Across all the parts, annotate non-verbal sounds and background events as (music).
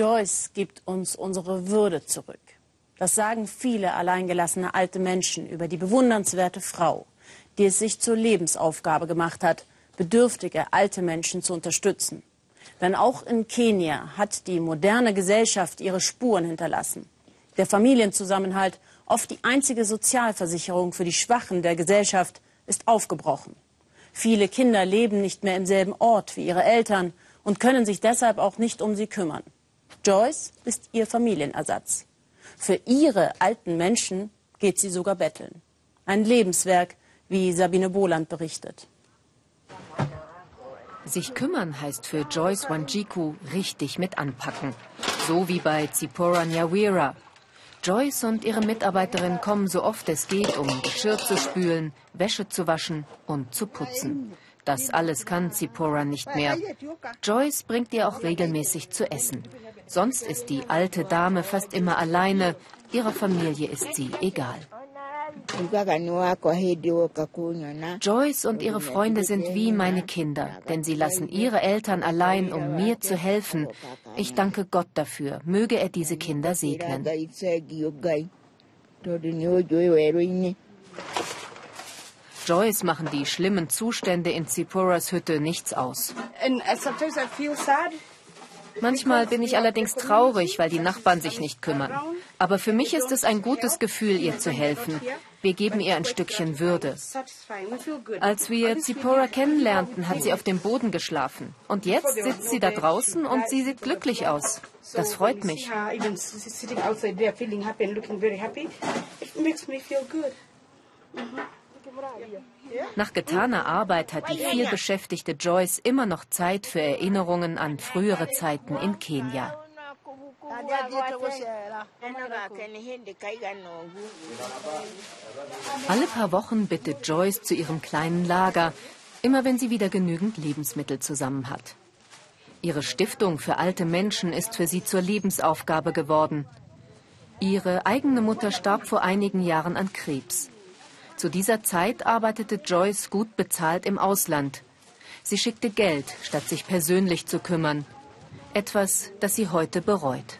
Joyce gibt uns unsere Würde zurück. Das sagen viele alleingelassene alte Menschen über die bewundernswerte Frau, die es sich zur Lebensaufgabe gemacht hat, bedürftige alte Menschen zu unterstützen. Denn auch in Kenia hat die moderne Gesellschaft ihre Spuren hinterlassen. Der Familienzusammenhalt, oft die einzige Sozialversicherung für die Schwachen der Gesellschaft, ist aufgebrochen. Viele Kinder leben nicht mehr im selben Ort wie ihre Eltern und können sich deshalb auch nicht um sie kümmern. Joyce ist ihr Familienersatz. Für ihre alten Menschen geht sie sogar betteln. Ein Lebenswerk, wie Sabine Boland berichtet. Sich kümmern heißt für Joyce Wanjiku richtig mit anpacken. So wie bei Zipora Nyawira. Joyce und ihre Mitarbeiterin kommen so oft es geht, um Geschirr zu spülen, Wäsche zu waschen und zu putzen. Das alles kann Zipora nicht mehr. Joyce bringt ihr auch regelmäßig zu essen. Sonst ist die alte Dame fast immer alleine. Ihrer Familie ist sie egal. Joyce und ihre Freunde sind wie meine Kinder, denn sie lassen ihre Eltern allein, um mir zu helfen. Ich danke Gott dafür. Möge er diese Kinder segnen. Joyce machen die schlimmen Zustände in Zipporas Hütte nichts aus. Manchmal bin ich allerdings traurig, weil die Nachbarn sich nicht kümmern. Aber für mich ist es ein gutes Gefühl, ihr zu helfen. Wir geben ihr ein Stückchen Würde. Als wir Zipporah kennenlernten, hat sie auf dem Boden geschlafen. Und jetzt sitzt sie da draußen und sie sieht glücklich aus. Das freut mich. Nach getaner Arbeit hat die vielbeschäftigte Joyce immer noch Zeit für Erinnerungen an frühere Zeiten in Kenia. Alle paar Wochen bittet Joyce zu ihrem kleinen Lager, immer wenn sie wieder genügend Lebensmittel zusammen hat. Ihre Stiftung für alte Menschen ist für sie zur Lebensaufgabe geworden. Ihre eigene Mutter starb vor einigen Jahren an Krebs. Zu dieser Zeit arbeitete Joyce gut bezahlt im Ausland. Sie schickte Geld, statt sich persönlich zu kümmern. Etwas, das sie heute bereut.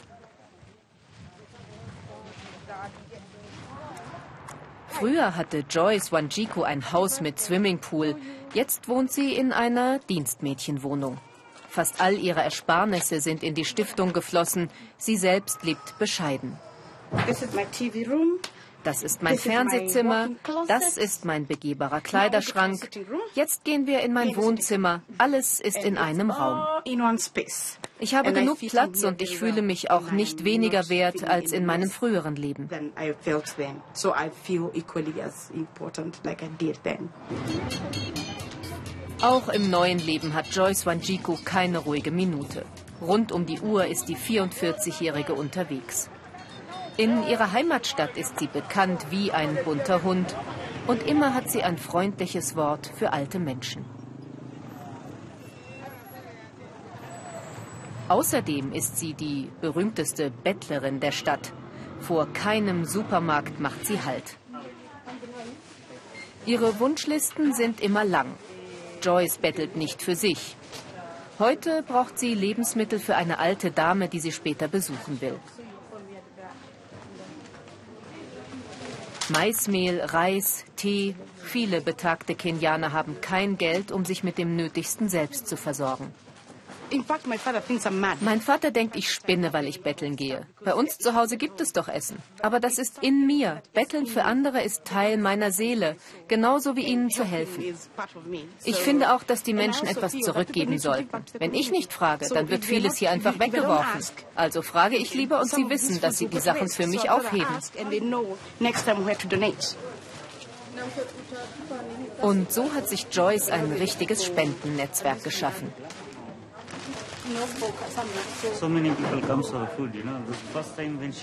Früher hatte Joyce Wanjiku ein Haus mit Swimmingpool. Jetzt wohnt sie in einer Dienstmädchenwohnung. Fast all ihre Ersparnisse sind in die Stiftung geflossen. Sie selbst lebt bescheiden. This is my TV room. Das ist mein Fernsehzimmer, das ist mein begehbarer Kleiderschrank. Jetzt gehen wir in mein Wohnzimmer. Alles ist in einem Raum. Ich habe genug Platz und ich fühle mich auch nicht weniger wert als in meinem früheren Leben. Auch im neuen Leben hat Joyce Wanjiku keine ruhige Minute. Rund um die Uhr ist die 44-Jährige unterwegs. In ihrer Heimatstadt ist sie bekannt wie ein bunter Hund und immer hat sie ein freundliches Wort für alte Menschen. Außerdem ist sie die berühmteste Bettlerin der Stadt. Vor keinem Supermarkt macht sie Halt. Ihre Wunschlisten sind immer lang. Joyce bettelt nicht für sich. Heute braucht sie Lebensmittel für eine alte Dame, die sie später besuchen will. Maismehl, Reis, Tee. Viele betagte Kenianer haben kein Geld, um sich mit dem Nötigsten selbst zu versorgen. Mein Vater denkt, ich spinne, weil ich betteln gehe. Bei uns zu Hause gibt es doch Essen. Aber das ist in mir. Betteln für andere ist Teil meiner Seele, genauso wie ihnen zu helfen. Ich finde auch, dass die Menschen etwas zurückgeben sollten. Wenn ich nicht frage, dann wird vieles hier einfach weggeworfen. Also frage ich lieber und sie wissen, dass sie die Sachen für mich aufheben. Und so hat sich Joyce ein richtiges Spendennetzwerk geschaffen.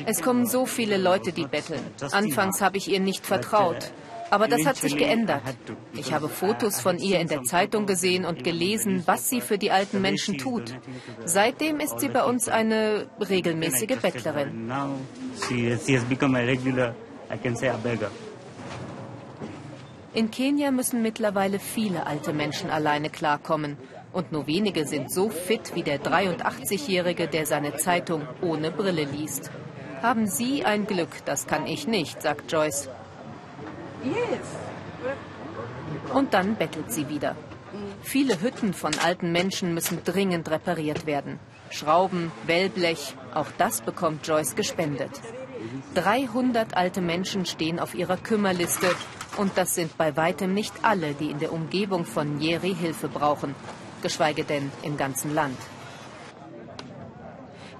Es kommen so viele Leute, die betteln. Anfangs habe ich ihr nicht vertraut. Aber das hat sich geändert. Ich habe Fotos von ihr in der Zeitung gesehen und gelesen, was sie für die alten Menschen tut. Seitdem ist sie bei uns eine regelmäßige Bettlerin. In Kenia müssen mittlerweile viele alte Menschen alleine klarkommen. Und nur wenige sind so fit wie der 83-Jährige, der seine Zeitung ohne Brille liest. Haben Sie ein Glück, das kann ich nicht, sagt Joyce. Und dann bettelt sie wieder. Viele Hütten von alten Menschen müssen dringend repariert werden. Schrauben, Wellblech, auch das bekommt Joyce gespendet. 300 alte Menschen stehen auf ihrer Kümmerliste und das sind bei weitem nicht alle, die in der Umgebung von Nyeri Hilfe brauchen, geschweige denn im ganzen Land.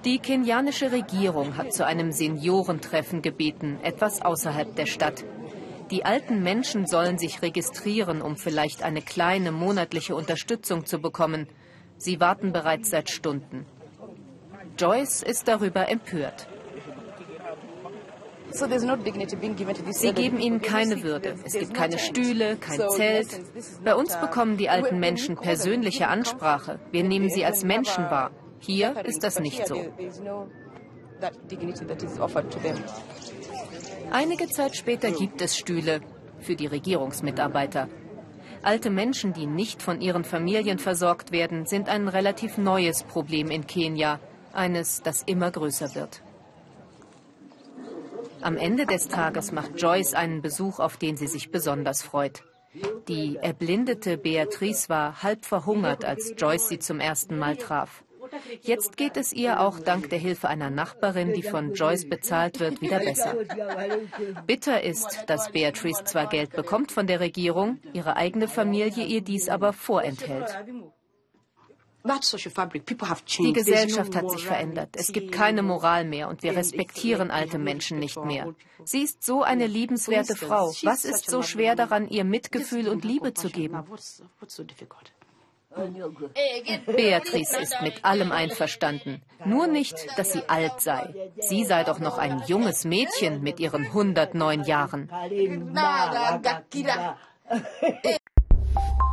Die kenianische Regierung hat zu einem Seniorentreffen gebeten, etwas außerhalb der Stadt. Die alten Menschen sollen sich registrieren, um vielleicht eine kleine monatliche Unterstützung zu bekommen. Sie warten bereits seit Stunden. Joyce ist darüber empört. Sie geben ihnen keine Würde. Es gibt keine Stühle, kein Zelt. Bei uns bekommen die alten Menschen persönliche Ansprache. Wir nehmen sie als Menschen wahr. Hier ist das nicht so. Einige Zeit später gibt es Stühle für die Regierungsmitarbeiter. Alte Menschen, die nicht von ihren Familien versorgt werden, sind ein relativ neues Problem in Kenia, eines, das immer größer wird. Am Ende des Tages macht Joyce einen Besuch, auf den sie sich besonders freut. Die erblindete Beatrice war halb verhungert, als Joyce sie zum ersten Mal traf. Jetzt geht es ihr auch dank der Hilfe einer Nachbarin, die von Joyce bezahlt wird, wieder besser. Bitter ist, dass Beatrice zwar Geld bekommt von der Regierung, ihre eigene Familie ihr dies aber vorenthält. Die Gesellschaft hat sich verändert. Es gibt keine Moral mehr und wir respektieren alte Menschen nicht mehr. Sie ist so eine liebenswerte Frau. Was ist so schwer daran, ihr Mitgefühl und Liebe zu geben? Beatrice ist mit allem einverstanden. Nur nicht, dass sie alt sei. Sie sei doch noch ein junges Mädchen mit ihren 109 Jahren. (laughs)